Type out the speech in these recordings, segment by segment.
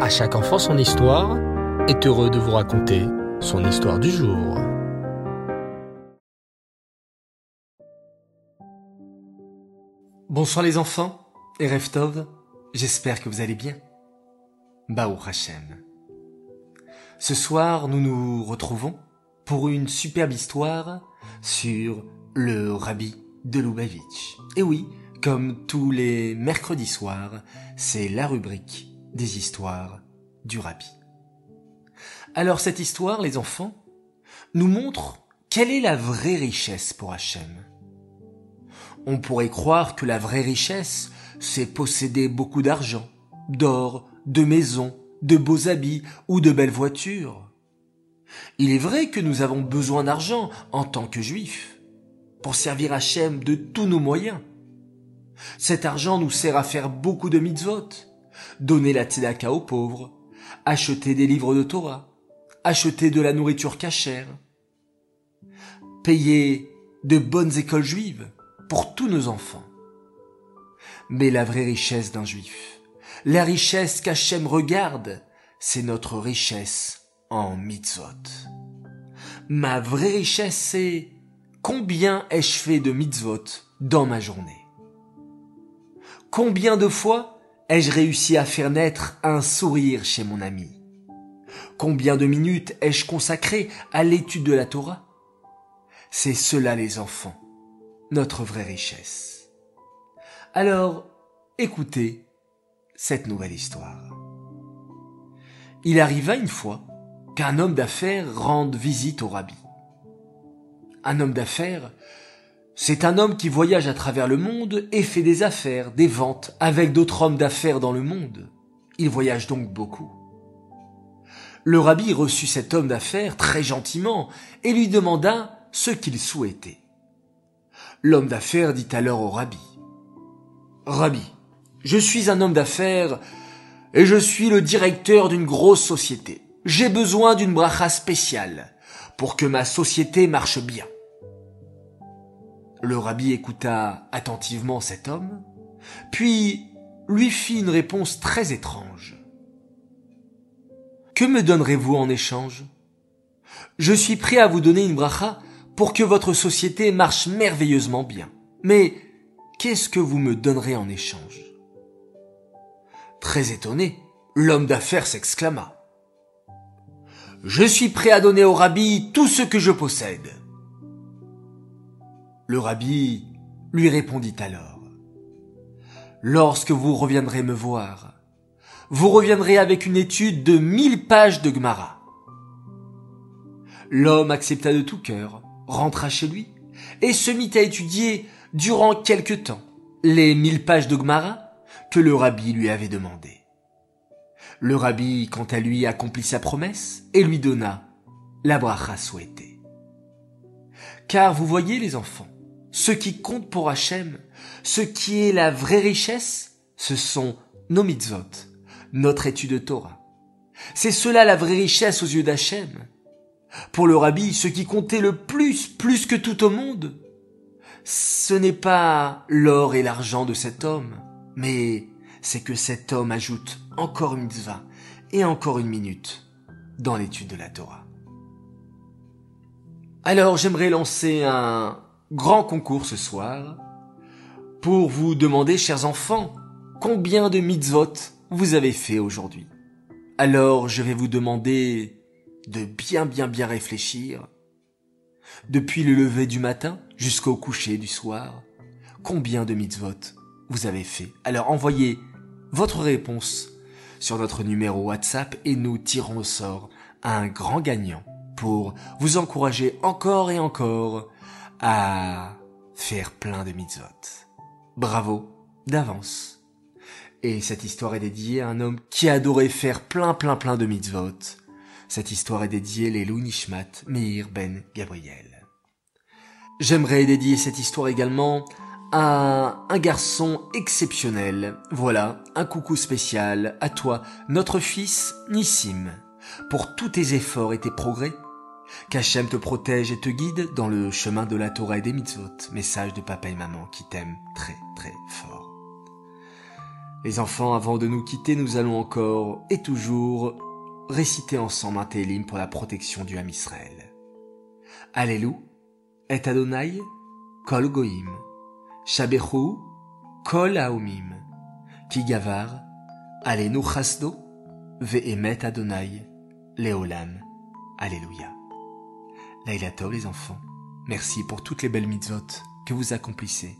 À chaque enfant son histoire est heureux de vous raconter son histoire du jour. Bonsoir les enfants et Reftov, j'espère que vous allez bien. Baou Hashem. Ce soir, nous nous retrouvons pour une superbe histoire sur le rabbi de Lubavitch. Et oui, comme tous les mercredis soirs, c'est la rubrique des histoires du rabbi. Alors cette histoire, les enfants, nous montre quelle est la vraie richesse pour Hachem. On pourrait croire que la vraie richesse, c'est posséder beaucoup d'argent, d'or, de maisons, de beaux habits ou de belles voitures. Il est vrai que nous avons besoin d'argent en tant que juifs, pour servir Hachem de tous nos moyens. Cet argent nous sert à faire beaucoup de mitzvot, donner la tzedaka aux pauvres, acheter des livres de Torah, acheter de la nourriture cachère, payer de bonnes écoles juives pour tous nos enfants. Mais la vraie richesse d'un juif, la richesse qu'Hachem regarde, c'est notre richesse en mitzvot. Ma vraie richesse, c'est combien ai-je fait de mitzvot dans ma journée? Combien de fois ai-je réussi à faire naître un sourire chez mon ami? Combien de minutes ai-je consacré à l'étude de la Torah? C'est cela les enfants, notre vraie richesse. Alors, écoutez cette nouvelle histoire. Il arriva une fois qu'un homme d'affaires rende visite au rabbi. Un homme d'affaires c'est un homme qui voyage à travers le monde et fait des affaires, des ventes avec d'autres hommes d'affaires dans le monde. Il voyage donc beaucoup. Le rabbi reçut cet homme d'affaires très gentiment et lui demanda ce qu'il souhaitait. L'homme d'affaires dit alors au rabbi, Rabbi, je suis un homme d'affaires et je suis le directeur d'une grosse société. J'ai besoin d'une bracha spéciale pour que ma société marche bien. Le rabbi écouta attentivement cet homme, puis lui fit une réponse très étrange. Que me donnerez-vous en échange? Je suis prêt à vous donner une bracha pour que votre société marche merveilleusement bien. Mais qu'est-ce que vous me donnerez en échange? Très étonné, l'homme d'affaires s'exclama. Je suis prêt à donner au rabbi tout ce que je possède. Le rabbi lui répondit alors, Lorsque vous reviendrez me voir, vous reviendrez avec une étude de mille pages de Gemara. L'homme accepta de tout cœur, rentra chez lui, et se mit à étudier durant quelque temps les mille pages de Gemara que le rabbi lui avait demandé. Le rabbi, quant à lui, accomplit sa promesse et lui donna la bracha souhaitée. Car vous voyez les enfants, ce qui compte pour Hachem, ce qui est la vraie richesse, ce sont nos mitzvot, notre étude de Torah. C'est cela la vraie richesse aux yeux d'Hachem. Pour le rabbi, ce qui comptait le plus, plus que tout au monde, ce n'est pas l'or et l'argent de cet homme, mais c'est que cet homme ajoute encore une mitzvah et encore une minute dans l'étude de la Torah. Alors j'aimerais lancer un grand concours ce soir pour vous demander, chers enfants, combien de mitzvot vous avez fait aujourd'hui. Alors je vais vous demander de bien bien bien réfléchir depuis le lever du matin jusqu'au coucher du soir, combien de mitzvot vous avez fait? Alors envoyez votre réponse sur notre numéro WhatsApp et nous tirons au sort un grand gagnant pour vous encourager encore et encore à faire plein de mitzvot. Bravo d'avance. Et cette histoire est dédiée à un homme qui adorait faire plein plein plein de mitzvot. Cette histoire est dédiée les Nishmat Meir Ben Gabriel. J'aimerais dédier cette histoire également à un garçon exceptionnel. Voilà, un coucou spécial à toi, notre fils Nissim, pour tous tes efforts et tes progrès Qu'Hachem te protège et te guide dans le chemin de la Torah et des mitzvot. Message de papa et maman qui t'aiment très très fort. Les enfants, avant de nous quitter, nous allons encore et toujours réciter ensemble un télim pour la protection du Ham Israël. Alléluia, et Adonai, kol goim, shabechu, kol haomim, ki gavar, alenu chasdo, ve'emet Adonai, leolam, Alléluia. Laïla Tov, les enfants, merci pour toutes les belles mitzvot que vous accomplissez.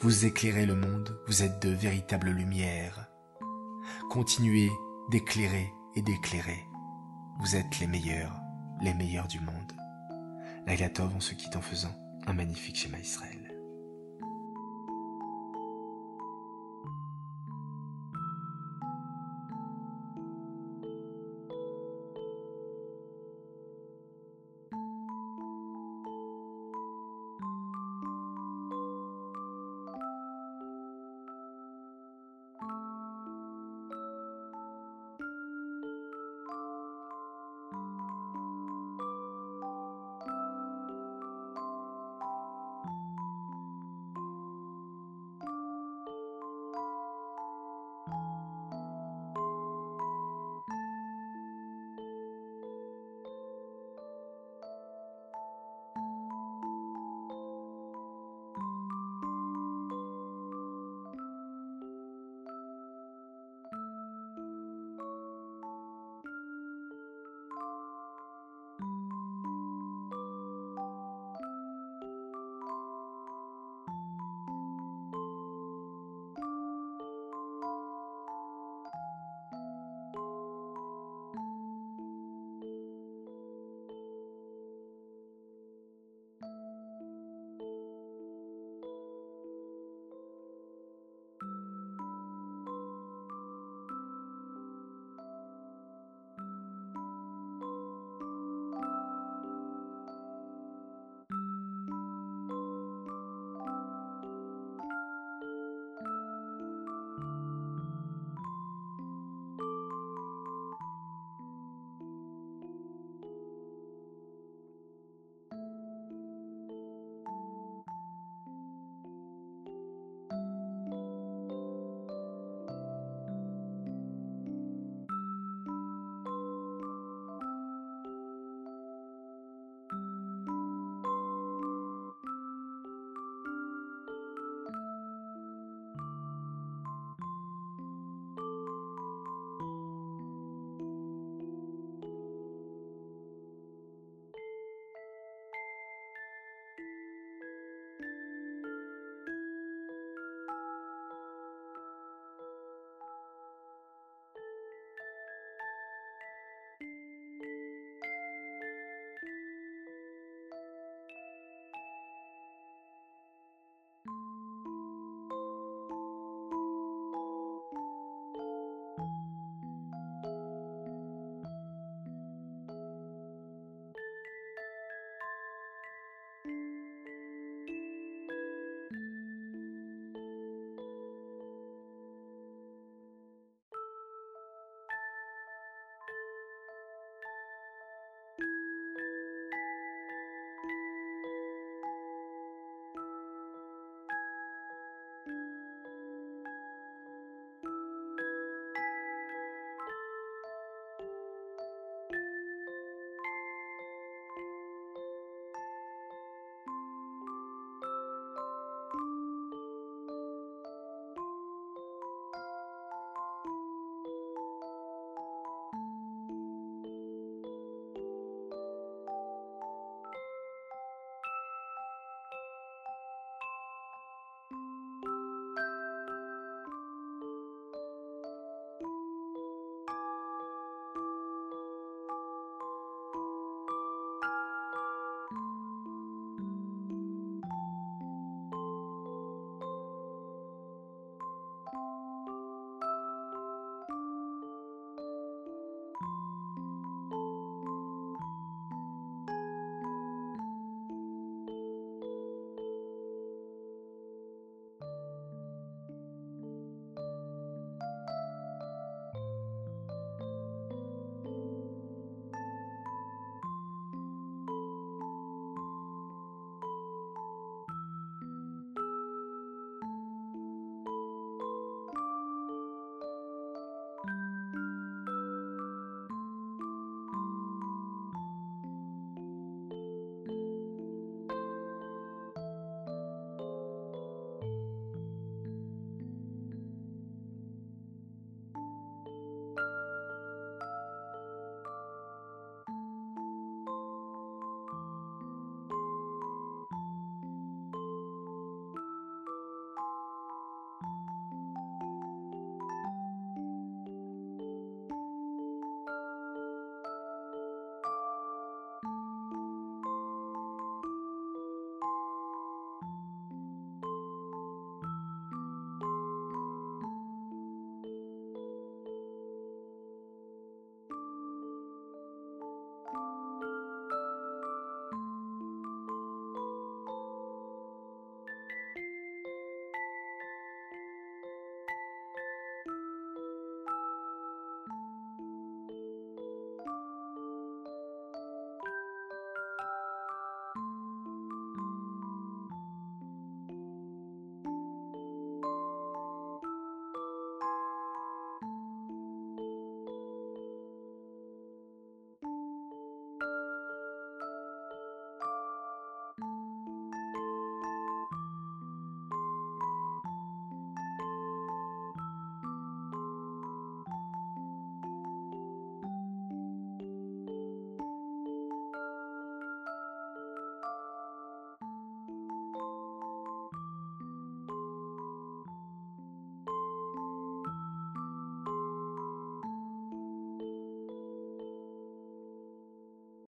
Vous éclairez le monde, vous êtes de véritables lumières. Continuez d'éclairer et d'éclairer. Vous êtes les meilleurs, les meilleurs du monde. Laïla Tov, on se quitte en faisant un magnifique schéma Israël.